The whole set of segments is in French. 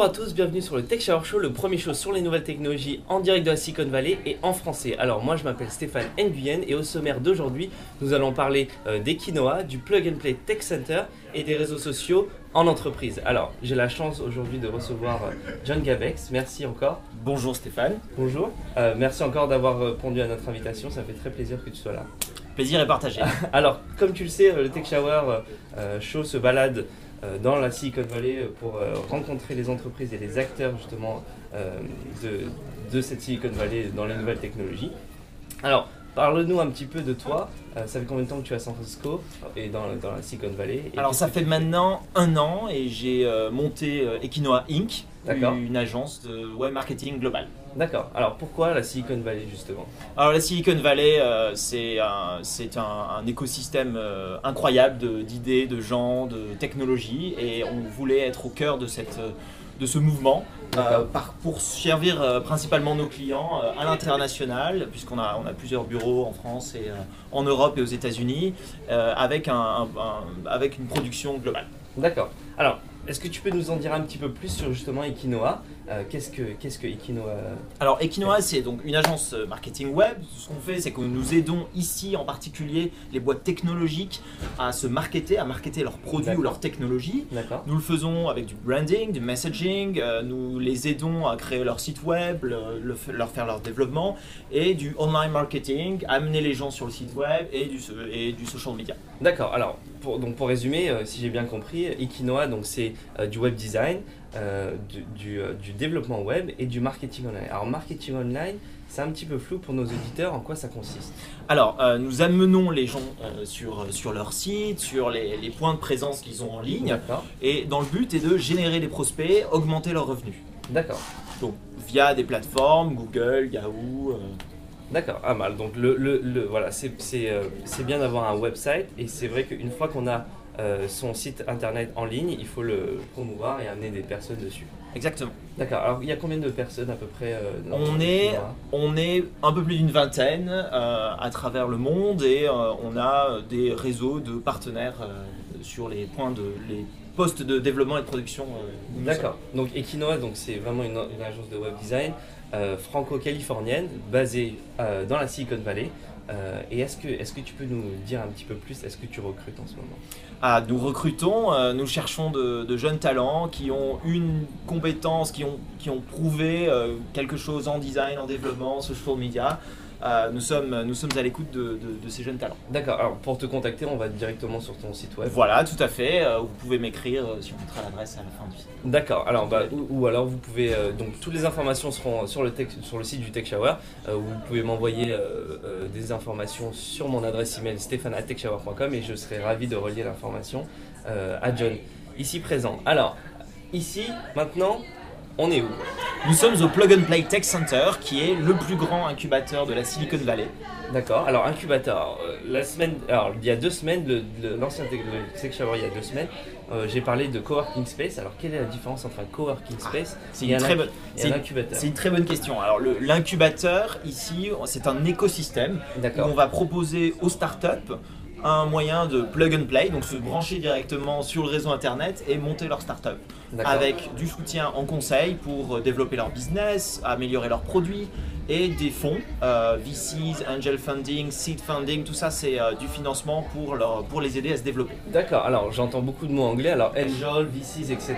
Bonjour à tous, bienvenue sur le Tech Shower Show, le premier show sur les nouvelles technologies en direct de la Silicon Valley et en français. Alors moi je m'appelle Stéphane Nguyen et au sommaire d'aujourd'hui nous allons parler euh, d'Equinoa, du Plug and Play Tech Center et des réseaux sociaux en entreprise. Alors j'ai la chance aujourd'hui de recevoir euh, John Gavex, merci encore. Bonjour Stéphane. Bonjour, Euh, merci encore d'avoir répondu à notre invitation, ça fait très plaisir que tu sois là. Plaisir est partagé. Alors, comme tu le sais, le Tech Shower euh, Show se balade euh, dans la Silicon Valley pour euh, rencontrer les entreprises et les acteurs justement euh, de, de cette Silicon Valley dans les nouvelles technologies. Alors, parle-nous un petit peu de toi. Euh, ça fait combien de temps que tu es à San Francisco et dans, dans la Silicon Valley Alors ça fait maintenant un an et j'ai euh, monté euh, Equinoa Inc., une agence de web marketing global. D'accord. Alors, pourquoi la Silicon Valley justement? Alors la Silicon Valley, euh, c'est un, c'est un, un écosystème euh, incroyable d'idées, de, gens, de technologies et on voulait être au cœur de, cette, de ce mouvement euh, par- pour servir principalement nos clients à l'international puisqu'on a, on a plusieurs bureaux en France et en Europe et aux États-Unis avec, un, un- un- avec une production globale. D'accord. Alors, est-ce que tu peux nous en dire un petit peu plus sur justement Equinoa Euh, Qu'est-ce que qu'est-ce que Equinoa Alors Equinoa, c'est donc une agence euh, marketing web. Ce qu'on fait, c'est que nous aidons ici en particulier les boîtes technologiques à se marketer, à marketer leurs produits ou leurs technologies. D'accord. Nous le faisons avec du branding, du messaging, euh, nous les aidons à créer leur site web, le- le f- leur faire leur développement, et du online marketing, amener les gens sur le site web et du, et du social media. D'accord. Alors, pour, donc pour résumer, euh, si j'ai bien compris, Equinoa, donc c'est euh, du web design, euh, du, du, du développement web et du marketing online. Alors, marketing online, c'est un petit peu flou pour nos auditeurs. En quoi ça consiste? Alors, nous amenons les gens sur, sur leur site, sur les, les points de présence qu'ils ont en ligne, et dans le but est de générer des prospects, augmenter leurs revenus. D'accord. Donc, via des plateformes, Google, Yahoo. D'accord. Ah mal. Donc le, le, le- voilà, c'est c'est, euh, c'est bien d'avoir un website et c'est vrai qu'une fois qu'on a euh, son site internet en ligne, il faut le promouvoir et amener des personnes dessus. Exactement. D'accord. Alors il y a combien de personnes à peu près euh, dans On est, on est un peu plus d'une vingtaine euh, à travers le monde et on a des réseaux de partenaires sur les points de les postes de développement et de production. D'accord. Donc Equinoa, donc c'est vraiment une, une agence de web design franco-californienne basée euh, dans la Silicon Valley. Euh, et est-ce que, est-ce que tu peux nous dire un petit peu plus Est-ce que tu recrutes en ce moment? Ah, nous recrutons, euh, nous cherchons de, jeunes talents qui ont une compétence, qui ont, qui ont prouvé euh, quelque chose en design, en développement, social media. Euh, nous, sommes, nous sommes à l'écoute de, de- de ces jeunes talents. D'accord. Alors pour te contacter, on va directement sur ton site web. Voilà, tout à fait. euh, vous pouvez m'écrire euh, si on mettra l'adresse à la fin du site. D'accord. Alors bah, ou, ou alors vous pouvez euh, donc toutes les informations seront sur le tech- sur le site du Tech Shower. Vous pouvez m'envoyer des informations sur mon adresse email stéphane@techshower.com et je serai ravi de relier l'information à John ici présent. Alors ici maintenant on est où? Nous sommes au Plug and Play Tech Center, qui est le plus grand incubateur de la Silicon Valley. D'accord. Alors incubateur. Euh, la semaine, alors il y a deux semaines, le- le- l'ancien Tech le Tech Shower il y a deux semaines, euh, j'ai parlé de coworking space. Alors quelle est la différence entre un coworking space C'est et une un, très bonne. et c'est un une- incubateur? C'est une très bonne question. Alors le- l'incubateur ici, c'est un écosystème où D'accord. on va proposer aux startups un moyen de plug and play, donc se brancher directement sur le réseau internet et monter leur startup. Avec du soutien en conseil pour euh, développer leur business, améliorer leurs produits et des fonds, euh, VCs, angel funding, seed funding, tout ça c'est euh, du financement pour, leur, pour les aider à se développer. D'accord, alors j'entends beaucoup de mots anglais, alors Angel, VCs, etc.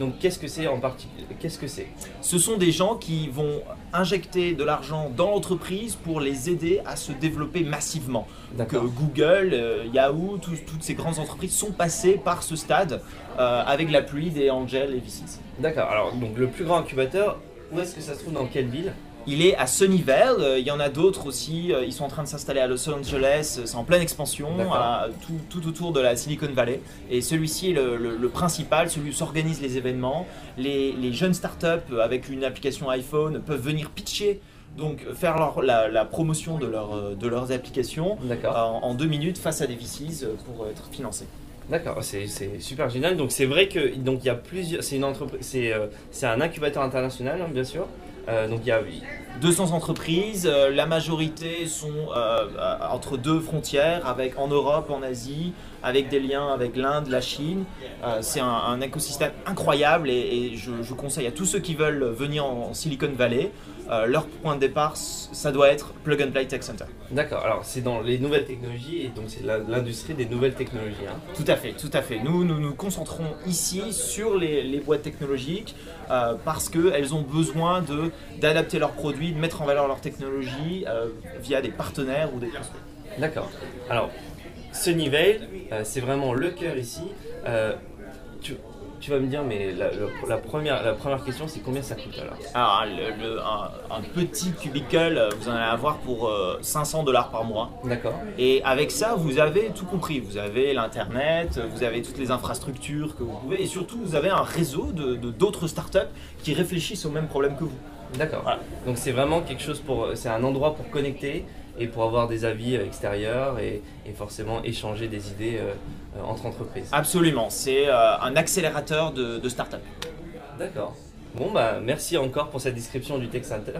Donc qu'est-ce que c'est en particulier Qu'est-ce que c'est? Ce sont des gens qui vont injecter de l'argent dans l'entreprise pour les aider à se développer massivement. Donc euh, D'accord. Google, euh, Yahoo, toutes ces grandes entreprises sont passées par ce stade euh, avec l'appui des angels et VCs. D'accord, alors donc le plus grand incubateur, où est-ce que ça se trouve dans quelle ville? Il est à Sunnyvale, euh, il y en a d'autres aussi, euh, ils sont en train de s'installer à Los Angeles, euh, c'est en pleine expansion, à- tout, tout autour de la Silicon Valley. Et celui-ci est le, le- le principal, celui où s'organisent les événements. Les, les jeunes startups avec une application iPhone peuvent venir pitcher, donc faire leur- la, la promotion de, leur, de leurs applications en, en deux minutes face à des VCs pour être financés. d'accord, c'est super génial. Donc c'est vrai que donc il y a plusieurs, c'est une entreprise, c'est euh, c'est un incubateur international hein, bien sûr. Euh, donc il y a 200 entreprises, euh, la majorité sont euh, euh, entre deux frontières, avec en Europe, en Asie, avec des liens avec l'Inde, la Chine. Euh, c'est un, un écosystème incroyable et, et je, je conseille à tous ceux qui veulent venir en, en Silicon Valley, leur point de départ, ça doit être Plug and Play Tech Center. D'accord, alors c'est dans les nouvelles technologies et donc c'est l'industrie des nouvelles technologies. hein. Tout à fait, tout à fait. Nous nous, nous concentrons ici sur les, les boîtes technologiques parce qu'elles ont besoin de- d'adapter leurs produits, de mettre en valeur leurs technologies euh, via des partenaires ou des. D'accord. Alors, Sunnyvale, euh, c'est vraiment le cœur ici. Euh, tu, vas me dire, mais la, le- la première, la première question, c'est combien ça coûte alors? Alors, le- le- un, un petit cubicle, euh, vous en allez avoir pour euh, 500 dollars par mois. D'accord. Et avec ça, vous avez tout compris. Vous avez l'Internet, vous avez toutes les infrastructures que vous pouvez, et surtout, vous avez un réseau de d'autres startups qui réfléchissent aux mêmes problèmes que vous. D'accord. Voilà. Donc c'est vraiment quelque chose pour, c'est un endroit pour connecter et pour avoir des avis extérieurs et, et forcément échanger des idées euh, euh, entre entreprises. Absolument, c'est euh, un accélérateur de, de startups. D'accord. Bon bah merci encore pour cette description du Tech Center.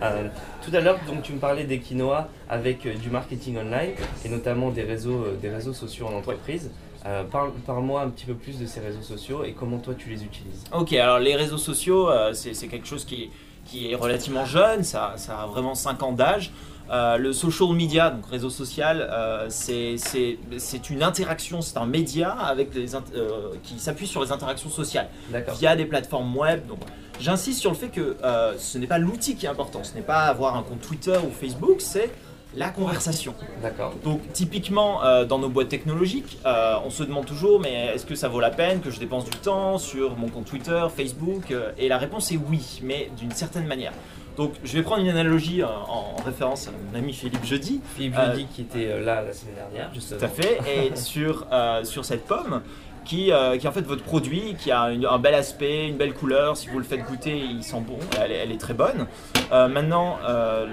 Euh, tout à l'heure donc tu me parlais des quinoa avec euh, du marketing online et notamment des réseaux, euh, des réseaux sociaux en entreprise. Parle- Parle-moi un petit peu plus de ces réseaux sociaux et comment toi tu les utilises. Ok, alors les réseaux sociaux, c'est c'est quelque chose qui, qui est relativement jeune, ça, ça a vraiment 5 ans d'âge. Euh, le social media, donc réseau social, euh, c'est une interaction, c'est un média avec les euh, qui s'appuie sur les interactions sociales via des plateformes web. Donc, j'insiste sur le fait que ce n'est pas l'outil qui est important, ce n'est pas avoir un compte Twitter ou Facebook, c'est la conversation. D'accord. Donc typiquement euh, dans nos boîtes technologiques, euh, on se demande toujours mais est-ce que ça vaut la peine que je dépense du temps sur mon compte Twitter, Facebook euh, Et la réponse est oui, mais d'une certaine manière. Donc je vais prendre une analogie euh, en, en référence à mon ami Philippe Jeudi, Philippe Euh, Jeudi qui était euh, là la semaine dernière justement. tout à fait, et sur, euh, sur cette pomme qui, euh, qui est en fait votre produit, qui a une- un bel aspect, une belle couleur, si vous le faites goûter, il sent bon, elle, est- elle est très bonne. Euh, maintenant, euh,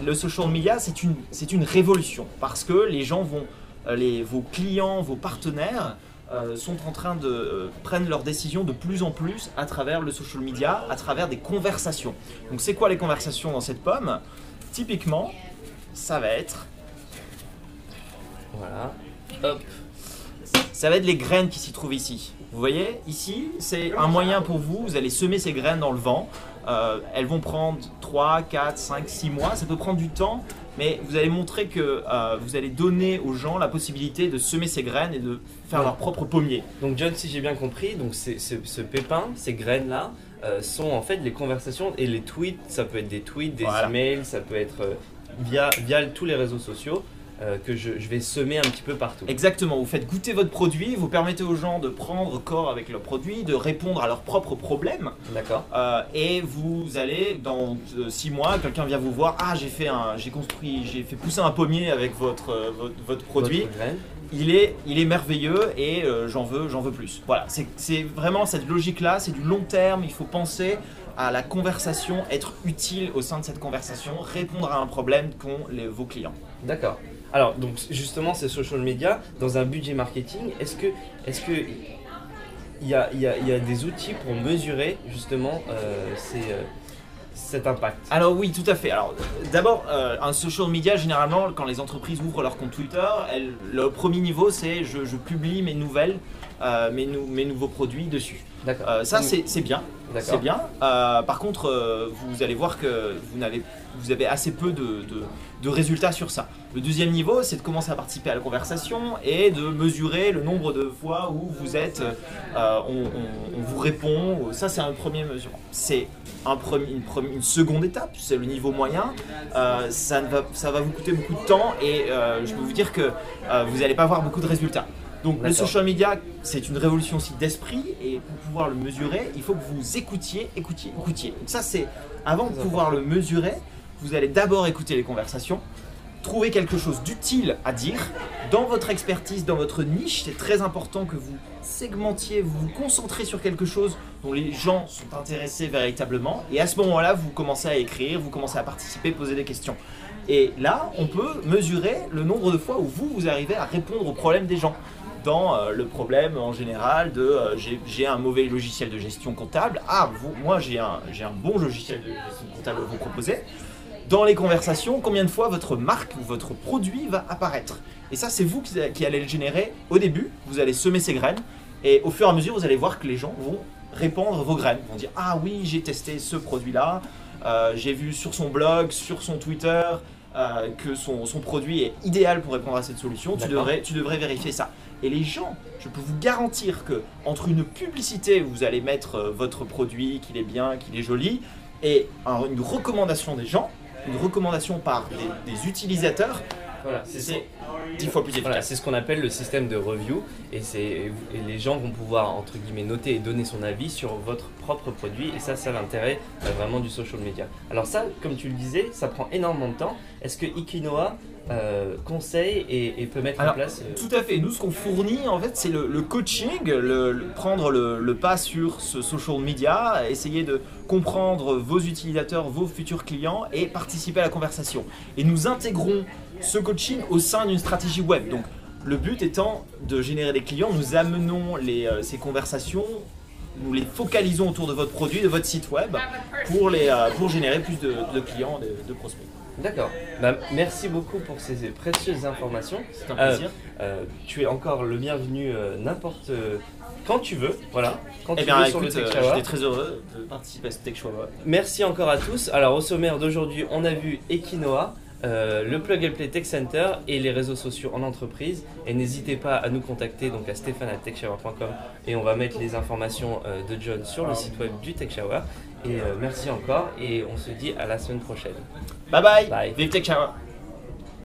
le, le social media, c'est une, une révolution, parce que les gens vont, euh, les, vos clients, vos partenaires, euh, sont en train de euh, prendre leurs décisions de plus en plus à travers le social media, à travers des conversations. Donc c'est quoi les conversations dans cette pomme? Typiquement, ça va être Voilà. Hop. Ça va être les graines qui s'y trouvent ici. Vous voyez, ici, c'est un moyen pour vous, vous allez semer ces graines dans le vent. Euh, elles vont prendre 3, 4, 5, 6 mois, ça peut prendre du temps, mais vous allez montrer que euh, vous allez donner aux gens la possibilité de semer ces graines et de faire leur propre pommier. Donc John, si j'ai bien compris, donc c'est- ce, ce pépin, ces graines-là, euh, sont en fait les conversations et les tweets. Ça peut être des tweets, des Voilà. emails, ça peut être euh, via, via tous les réseaux sociaux euh, que je, je vais semer un petit peu partout. Exactement, vous faites goûter votre produit, vous permettez aux gens de prendre corps avec leur produit, de répondre à leurs propres problèmes. D'accord Euh, et vous allez dans 6 mois, quelqu'un vient vous voir, ah j'ai fait un, j'ai construit, j'ai fait pousser un pommier avec votre, euh, votre, votre produit. Votre. Il est, il est merveilleux et euh, j'en veux, j'en veux plus. Voilà, c'est vraiment cette logique-là, c'est du long terme. Il faut penser à la conversation, être utile au sein de cette conversation, répondre à un problème qu'ont vos clients. D'accord. Alors, donc justement, ces social media, dans un budget marketing, est-ce que, est-ce que il y a, des outils pour mesurer justement euh, euh, cet impact? Alors oui, tout à fait. Alors d'abord, euh, un social media, généralement, quand les entreprises ouvrent leur compte Twitter, le premier niveau, c'est je, publie mes nouvelles, mes, nou- mes nouveaux produits dessus. Euh, ça, c'est bien. C'est bien. Euh, par contre, euh, vous allez voir que vous, n'avez, vous avez assez peu de, de- de résultats sur ça. Le deuxième niveau, c'est de commencer à participer à la conversation et de mesurer le nombre de fois où vous êtes, on, on- on vous répond. Ça, c'est un premier mesure. C'est un premier- une, première- une seconde étape, c'est le niveau moyen. Ça, va, ça va vous coûter beaucoup de temps et je peux vous dire que vous n'allez pas avoir beaucoup de résultats. Donc le social media, c'est une révolution aussi d'esprit et pour pouvoir le mesurer, il faut que vous écoutiez, écoutiez, écoutiez. Donc ça c'est, avant de pouvoir le mesurer, vous allez d'abord écouter les conversations, trouver quelque chose d'utile à dire. Dans votre expertise, dans votre niche, c'est très important que vous segmentiez, vous vous concentrez sur quelque chose dont les gens sont intéressés véritablement. Et à ce moment-là, vous commencez à écrire, vous commencez à participer, poser des questions. Et là, on peut mesurer le nombre de fois où vous, vous arrivez à répondre aux problèmes des gens. Dans euh, le problème en général de euh, j'ai- un mauvais logiciel de gestion comptable. Ah, vous- moi j'ai un, un bon logiciel de gestion comptable à vous proposer. Dans les conversations, combien de fois votre marque ou votre produit va apparaître? Et ça, c'est vous qui, qui allez le générer au début. Vous allez semer ces graines. Et au fur et à mesure, vous allez voir que les gens vont répandre vos graines. Ils vont dire Ah oui, j'ai testé ce produit-là. Euh, j'ai vu sur son blog, sur son Twitter, euh, que son, son produit est idéal pour répondre à cette solution. Tu devrais, tu devrais vérifier ça. Et les gens, je peux vous garantir que entre une publicité où vous allez mettre euh, votre produit, qu'il est bien, qu'il est joli, et un- une recommandation des gens, une recommandation par des, des utilisateurs, Voilà, c'est c'est dix fois plus Voilà, c'est ce qu'on appelle le système de review et les gens vont pouvoir entre guillemets noter et donner son avis sur votre propre produit et ça c'est l'intérêt euh, vraiment du social media. Alors ça, comme tu le disais, ça prend énormément de temps. Est-ce que Ikinoa euh, conseille et, et peut mettre Alors, en place euh, Tout à fait. Nous, ce qu'on fournit, en fait, c'est le, le coaching, le, le- prendre le, le pas sur ce social media, essayer de comprendre vos utilisateurs, vos futurs clients et participer à la conversation. Et nous intégrons ce coaching au sein d'une stratégie web. Donc, le but étant de générer des clients, nous amenons les, euh, ces conversations, nous les focalisons autour de votre produit, de votre site web, pour, les, euh, pour générer plus de, de clients, de, de prospects. D'accord. Bah, merci beaucoup pour ces précieuses informations. C'est un Euh, plaisir. Euh, tu es encore le bienvenu euh, n'importe euh, quand tu veux. Voilà. Quand Eh tu bien, veux sur le Tech euh, j'étais très heureux de participer à ce Tech Shower. Merci encore à tous. Alors au sommaire d'aujourd'hui, on a vu Equinoa, euh, le Plug and Play Tech Center et les réseaux sociaux en entreprise. Et n'hésitez pas à nous contacter donc à stéphane@techshower.com et on va mettre les informations euh, de John sur le site web du Tech Shower. Et euh, merci encore et on se dit à la semaine prochaine. Bye bye, Bye. Vive Tech Shower